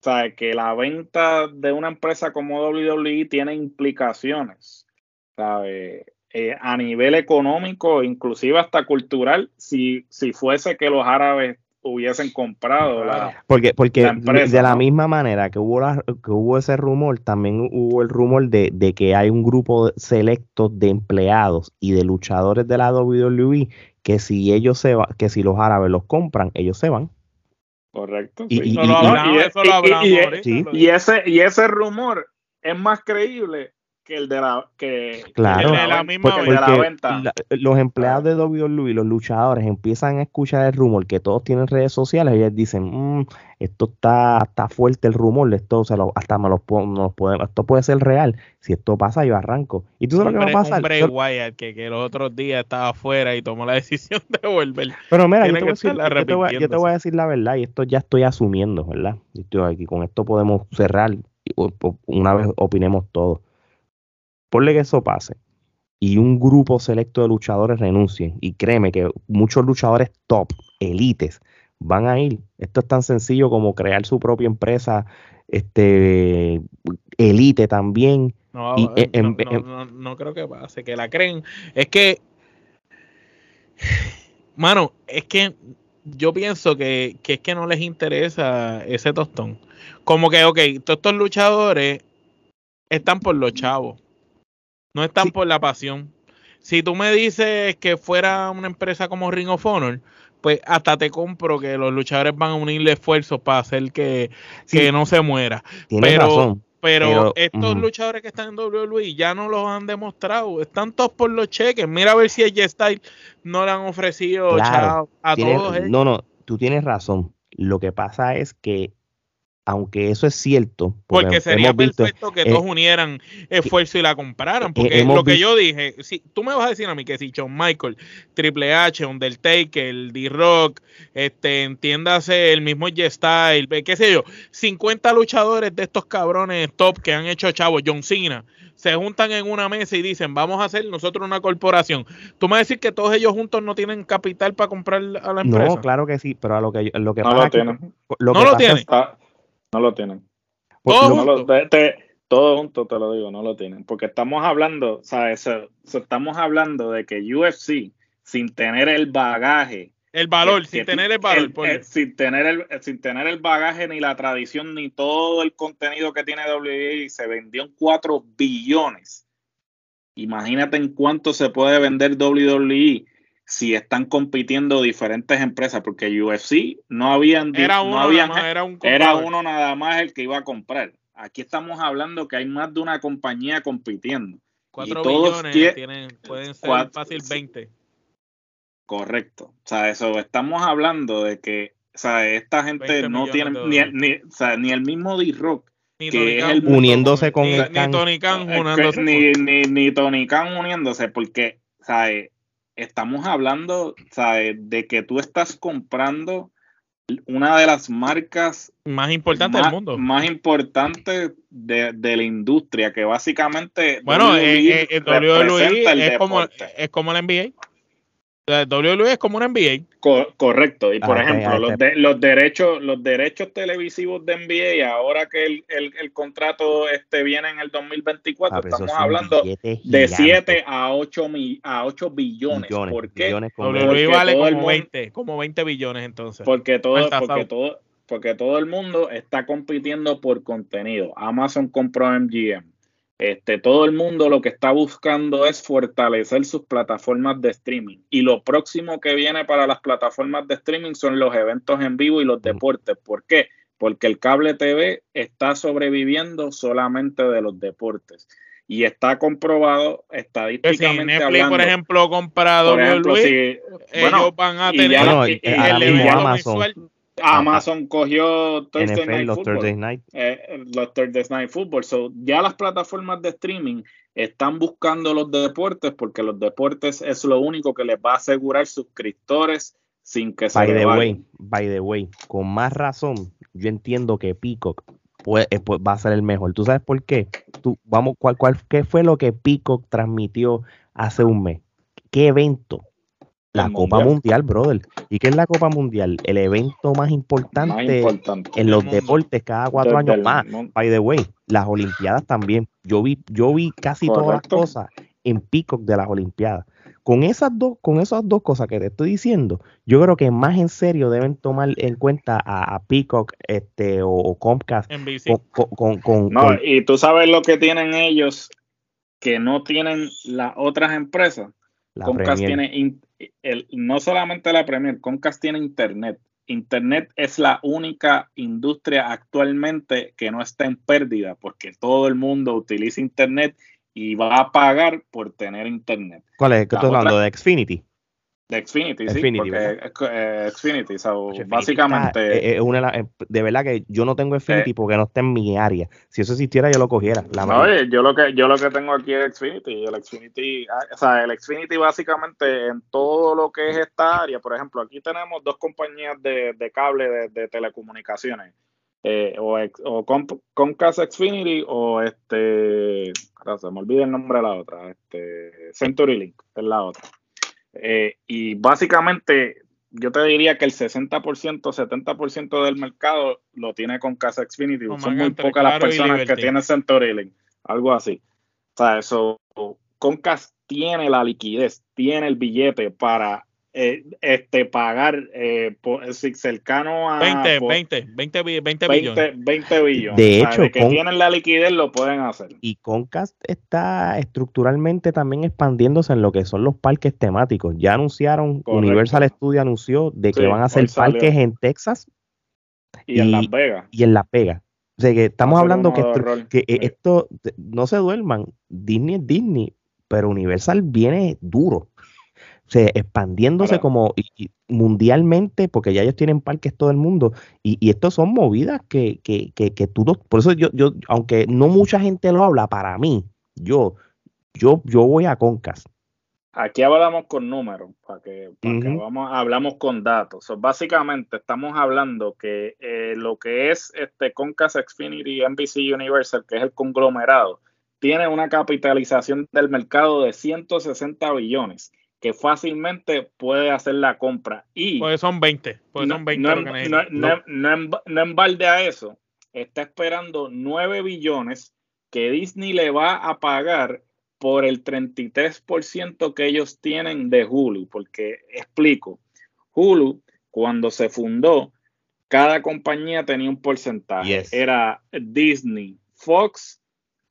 ¿sabe? que la venta de una empresa como WWE tiene implicaciones ¿sabe? Eh, a nivel económico, inclusive hasta cultural, si, si fuese que los árabes hubiesen comprado la, porque porque de la misma manera que hubo que hubo ese rumor también hubo el rumor de, de, que hay un grupo selecto de empleados y de luchadores de la WWE que si ellos se va, que si los árabes los compran ellos se van. Correcto y, y ese y ese rumor es más creíble que el de la que claro de la misma venta. los empleados de WWE, los luchadores empiezan a escuchar el rumor que todos tienen redes sociales y ellos dicen mm, esto está, está fuerte el rumor esto se lo, hasta me lo, nos podemos, esto puede ser real. Si esto pasa yo arranco y tú sabes lo que va a pasar hombre Wyatt que, que los otros días estaba afuera y tomó la decisión de volver. Pero mira yo te, voy a yo te voy a decir la verdad y esto ya estoy asumiendo verdad yo estoy aquí con esto podemos cerrar una vez opinemos todos Ponle que eso pase y un grupo selecto de luchadores renuncien. Y créeme que muchos luchadores top, elites, van a ir. Esto es tan sencillo como crear su propia empresa, este elite también. No, eh, no, creo que pase, que la creen. Es que, mano, es que yo pienso que, que es que no les interesa ese tostón. Como que, ok, todos estos luchadores están por los chavos no están por la pasión. Si tú me dices que fuera una empresa como Ring of Honor, pues hasta te compro que los luchadores van a unirle esfuerzos para hacer que, que no se muera. Tienes pero, razón. Pero, Pero, estos luchadores que están en WWE ya no los han demostrado. Están todos por los cheques. Mira a ver si a J-Style no le han ofrecido Claro, chao, a Tienes- todos ellos. no, no, tú tienes razón. Lo que pasa es que, aunque eso es cierto, Porque sería hemos visto- perfecto que eh, todos unieran esfuerzo y la compraran. Porque hemos lo que visto- yo dije, si tú me vas a decir a mí que si Shawn Michael, Triple H, Undertaker, D-Rock, este, entiéndase el mismo J-Style, eh, qué sé yo, 50 luchadores de estos cabrones top que han hecho chavos, John Cena, se juntan en una mesa y dicen, vamos a hacer nosotros una corporación. Tú me vas a decir que todos ellos juntos no tienen capital para comprar a la empresa. No, claro que sí, pero a lo que, yo- lo que No pasa lo que- tienen. lo No que lo tienen. es- no lo tienen. por- Todo No junto. lo- te- te- todo junto te lo digo, no lo tienen. Porque estamos hablando, ¿sabes? So- so estamos hablando de que UFC, sin tener el bagaje. El valor, que- sin que- tener el valor. el- el- sin, tener el, sin tener el bagaje, ni la tradición, ni todo el contenido que tiene WWE, se vendió en 4 billones. Imagínate en cuánto se puede vender WWE si están compitiendo diferentes empresas, porque UFC no habían era no uno, habían- nada más, era un era comprador. uno nada más el que iba a comprar. Aquí estamos hablando que hay más de una compañía compitiendo. 4 y todos billones tie- tienen, pueden ser cuatro- fácil sí. 20. Correcto. O sea, eso estamos hablando de que, o sea, esta gente 20 no tiene ni, ni- o sea, ni el mismo D-Rock, Ni que Tony es Khan el- uniéndose con ni, el ni Khan. Tony Khan eh, que unándose ni, ni, ni Tony Khan uniéndose, porque, o sea, estamos hablando, de que tú estás comprando una de las marcas más importante más, del mundo. más importantes de, de la industria, que básicamente Bueno, WWE eh, eh, WWE el es como, es como la NBA. La WWE es como una NBA. Co- correcto. Y por Ah, ejemplo, ah, los, de- los derechos, los derechos televisivos de NBA, ahora que el, el- el contrato este viene en el 2024, Ah, esos estamos hablando de gigantes, 7 a 8, mi- a 8 billones. billones, ¿Por qué? billones con WWE Porque vale el como mundo- 20, como 20 billones entonces. Porque todo, porque todo, porque todo el mundo está compitiendo por contenido. Amazon compró MGM. Este, todo el mundo lo que está buscando es fortalecer sus plataformas de streaming. Y lo próximo que viene para las plataformas de streaming son los eventos en vivo y los deportes. ¿Por qué? Porque el cable TV está sobreviviendo solamente de los deportes. Y está comprobado Que si estadísticamente Netflix, hablando. por ejemplo, compra por ejemplo, si- bueno, ellos van a y tener el, el evento Amazon. Amazon cogió Thursday NFL, Night los Football. Thursday Night. eh, los Thursday Night Football. So, ya las plataformas de streaming están buscando los deportes porque los deportes es lo único que les va a asegurar suscriptores sin que By the way, by the way, con más razón, yo entiendo que Peacock puede- eh, pues, va a ser el mejor. ¿Tú sabes por qué? Tú, vamos, ¿cuál, cuál, ¿Qué fue lo que Peacock transmitió hace un mes? ¿Qué evento? La El Copa Mundial. Mundial, brother. ¿Y qué es la Copa Mundial? El evento más importante Más importante. en los deportes cada cuatro Desde años más. mundo. By the way, las Olimpiadas también. Yo vi, yo vi casi todas las cosas en Peacock de las Olimpiadas. Con esas dos, con esas dos cosas que te estoy diciendo, yo creo que más en serio deben tomar en cuenta a, a Peacock este, o, o Comcast con, con, con- con- No, con y tú sabes lo que tienen ellos que no tienen las otras empresas. La Comcast Premier. tiene el, no solamente la Premier, Comcast tiene Internet. Internet es la única industria actualmente que no está en pérdida porque todo el mundo utiliza Internet y va a pagar por tener Internet. ¿Cuál es? ¿Qué estoy hablando? ¿De Xfinity? De Xfinity, Xfinity, sí, ¿verdad? porque eh, Xfinity, so, Xfinity básicamente... está- eh, eh, una de, verdad que yo no tengo Xfinity porque no está en mi área. Si eso existiera, yo lo cogiera. La No, oye, yo lo que yo lo que tengo aquí es Xfinity, el Xfinity, ah, o sea, el Xfinity básicamente en todo lo que es esta área, por ejemplo, aquí tenemos dos compañías de, de cable de, de telecomunicaciones, eh, o, o Com- Comcast Xfinity o este, se me olvida el nombre de la otra, este, CenturyLink es la otra. Eh, y básicamente yo te diría que el 60%, 70% del mercado lo tiene Comcast Xfinity. Como Son muy pocas las Claro personas que tienen CenturyLink, algo así. O sea, eso, Comcast tiene la liquidez, tiene el billete para eh, este, pagar eh, cercano a 20, 20, 20, 20 billones. 20 billones. De hecho, que tienen la liquidez lo pueden hacer. Y Concast está estructuralmente también expandiéndose en lo que son los parques temáticos. Ya anunciaron, Universal Studios anunció de que van a hacer parques en Texas y, en Las Vegas. Y en Las Vegas. O sea que estamos hablando que, que esto, no se duerman, Disney es Disney, pero Universal viene duro sea, expandiéndose como mundialmente, porque ya ellos tienen parques todo el mundo, y, y estos son movidas que, que, que, que tú, por eso yo, yo, aunque no mucha gente lo habla, para mí, yo, yo, yo voy a Concas. Aquí hablamos con números, para que, vamos, hablamos con datos. básicamente estamos hablando que eh, lo que es este Concast Xfinity NBC Universal, que es el conglomerado, tiene una capitalización del mercado de 160 billones que fácilmente puede hacer la compra. Y pues son 20. Pues no, son 20 no, no, en, balde a eso, está esperando 9 billones que Disney le va a pagar por el 33% que ellos tienen de Hulu. Porque explico, Hulu cuando se fundó, cada compañía tenía un porcentaje. Era Disney, Fox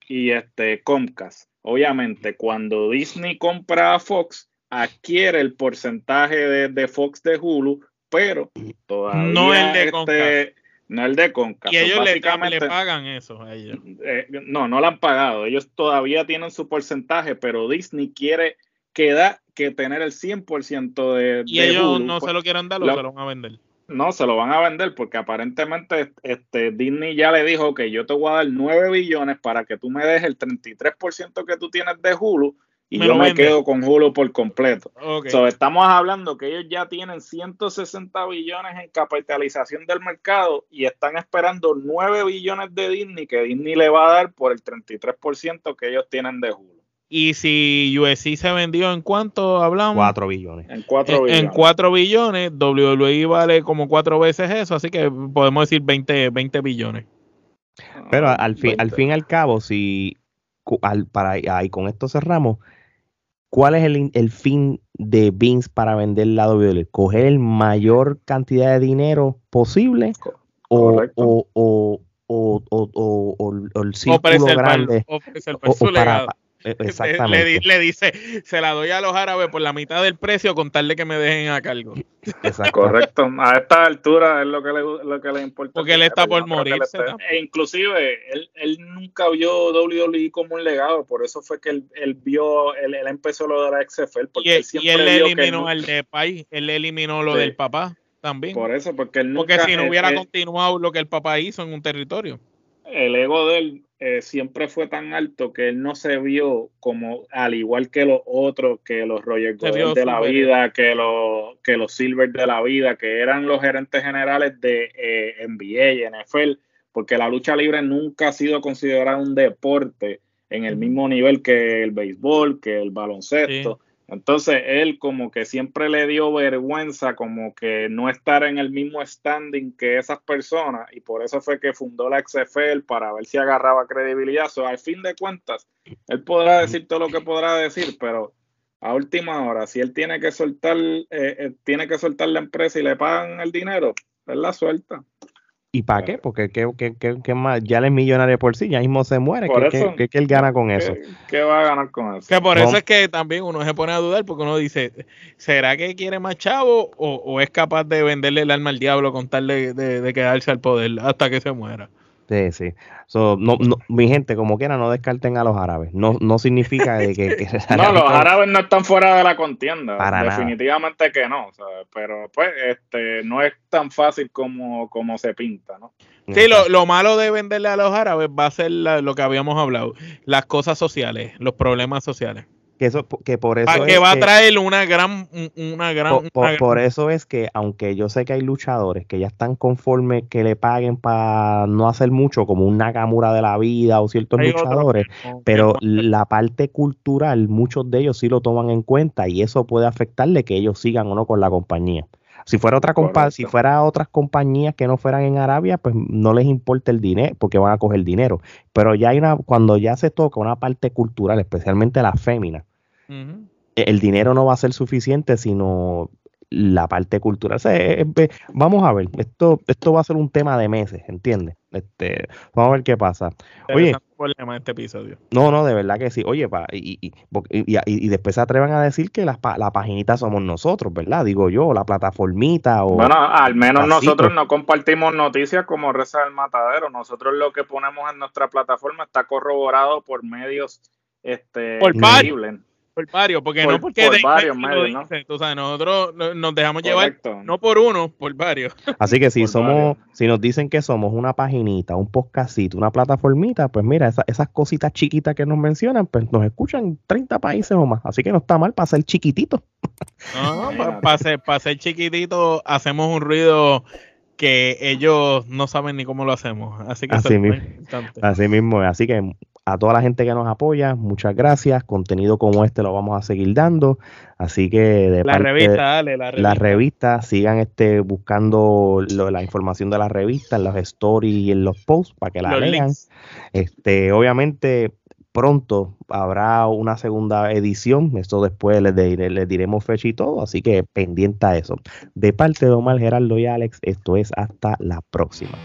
y este Comcast. Obviamente, cuando Disney compra a Fox, adquiere el porcentaje de, Fox de Hulu, pero todavía no el de este, no el de Concast. Y ellos le, pagan eso a ellos. Eh, no, no lo han pagado. Ellos todavía tienen su porcentaje, pero Disney quiere que, que tener el 100% de, y ellos no se lo quieren dar o se lo van a vender. No, se lo van a vender porque aparentemente este, Disney ya le dijo que yo te voy a dar 9 billones para que tú me des el 33% que tú tienes de Hulu y yo me quedo con Hulu por completo. estamos hablando que ellos ya tienen 160 billones en capitalización del mercado y están esperando 9 billones de Disney que Disney le va a dar por el 33% que ellos tienen de Hulu. Y si USC se vendió en cuánto hablamos? 4 billones. En 4 billones. En 4 billones, WWE vale como 4 veces eso, así que podemos decir 20, 20 billones. Pero al fin, al fin y al cabo, si al, para ahí con esto cerramos, ¿Cuál es el, fin de Vince para vender el lado violet? ¿Coger el mayor cantidad de dinero posible? O, o, o, o, o, el círculo grande. Para, exactamente. Le, dice, se la doy a los árabes por la mitad del precio con tal de que me dejen a cargo. Correcto. A esta altura es lo que le, lo que le importa. Porque él está por morir. E inclusive, él, él, nunca vio WWE como un legado, por eso fue que él, él vio, él, empezó lo de la XFL. Porque y, él, siempre y él eliminó el de país, él eliminó lo del papá también. Por eso, porque él nunca, Porque si no hubiera continuado lo que el papá hizo en un territorio. El ego de él eh, siempre fue tan alto que él no se vio como, al igual que los otros, que los Roger Goodell de la vida, que los, que los Silver de la vida, que eran los gerentes generales de eh, NBA y NFL, porque la lucha libre nunca ha sido considerada un deporte en el mismo nivel que el béisbol, que el baloncesto. Entonces él como que siempre le dio vergüenza como que no estar en el mismo standing que esas personas y por eso fue que fundó la XFL para ver si agarraba credibilidad. So, al fin de cuentas, él podrá decir todo lo que podrá decir, pero a última hora, si él tiene que soltar, eh, eh, tiene que soltar la empresa y le pagan el dinero, él la suelta. ¿Y para qué? Porque ¿qué, más? ya él es millonario por sí, ya mismo se muere. ¿Qué, él gana con eso? ¿Qué va a ganar con eso? Que por eso es que también uno se pone a dudar, porque uno dice, ¿será que quiere más chavo o, es capaz de venderle el alma al diablo con tal de quedarse al poder hasta que se muera? Sí, sí. no, no, mi gente, como quiera, no descarten a los árabes. No, no significa de que, No, los árabes no están fuera de la contienda. Definitivamente que no. Pero pues este no es tan fácil como, como se pinta, ¿no? Sí, lo, lo, malo de venderle a los árabes va a ser lo que habíamos hablado, las cosas sociales, los problemas sociales. Que, eso, que por eso que va a traer una gran una gran, por, eso es que aunque yo sé que hay luchadores que ya están conformes que le paguen para no hacer mucho como un Nakamura de la vida o ciertos luchadores pero la parte cultural muchos de ellos sí lo toman en cuenta y eso puede afectarle que ellos sigan o no con la compañía si fuera otra compa si fuera otras compañías que no fueran en Arabia, pues no les importa el dinero, porque van a coger dinero. Pero ya hay una, cuando ya se toca una parte cultural, especialmente la fémina, e, el dinero no va a ser suficiente, sino la parte cultural. vamos a ver, esto, esto va a ser un tema de meses, ¿entiendes? Este, vamos a ver qué pasa. Oye, problema este episodio. No, no, de verdad que sí. Oye, pa, y, y, y, después se atreven a decir que la, la paginita somos nosotros, ¿verdad? Digo yo, la plataformita o... Bueno, al menos nosotros no compartimos noticias como Reza del Matadero. Nosotros lo que ponemos en nuestra plataforma está corroborado por medios este, por por varios, porque no porque por nosotros nos dejamos llevar no por uno, por varios. Así que si somos, si nos dicen que somos una paginita, un podcastito, una plataformita, pues mira, esas cositas chiquitas que nos mencionan, pues nos escuchan 30 países o más. Así que no está mal para ser chiquitito. No, para, ser, para ser chiquitito hacemos un ruido que ellos no saben ni cómo lo hacemos. Así que así, mismo, así mismo, así que a toda la gente que nos apoya, muchas gracias. Contenido como este lo vamos a seguir dando. Así que de la revista, dale, la revista. sigan este buscando la información de la revista en los stories y en los posts para que la lean. Este, obviamente pronto habrá una segunda edición. Esto después les, les diremos fecha y todo. Así que pendiente a eso. De parte de Omar Geraldo y Alex, esto es hasta la próxima.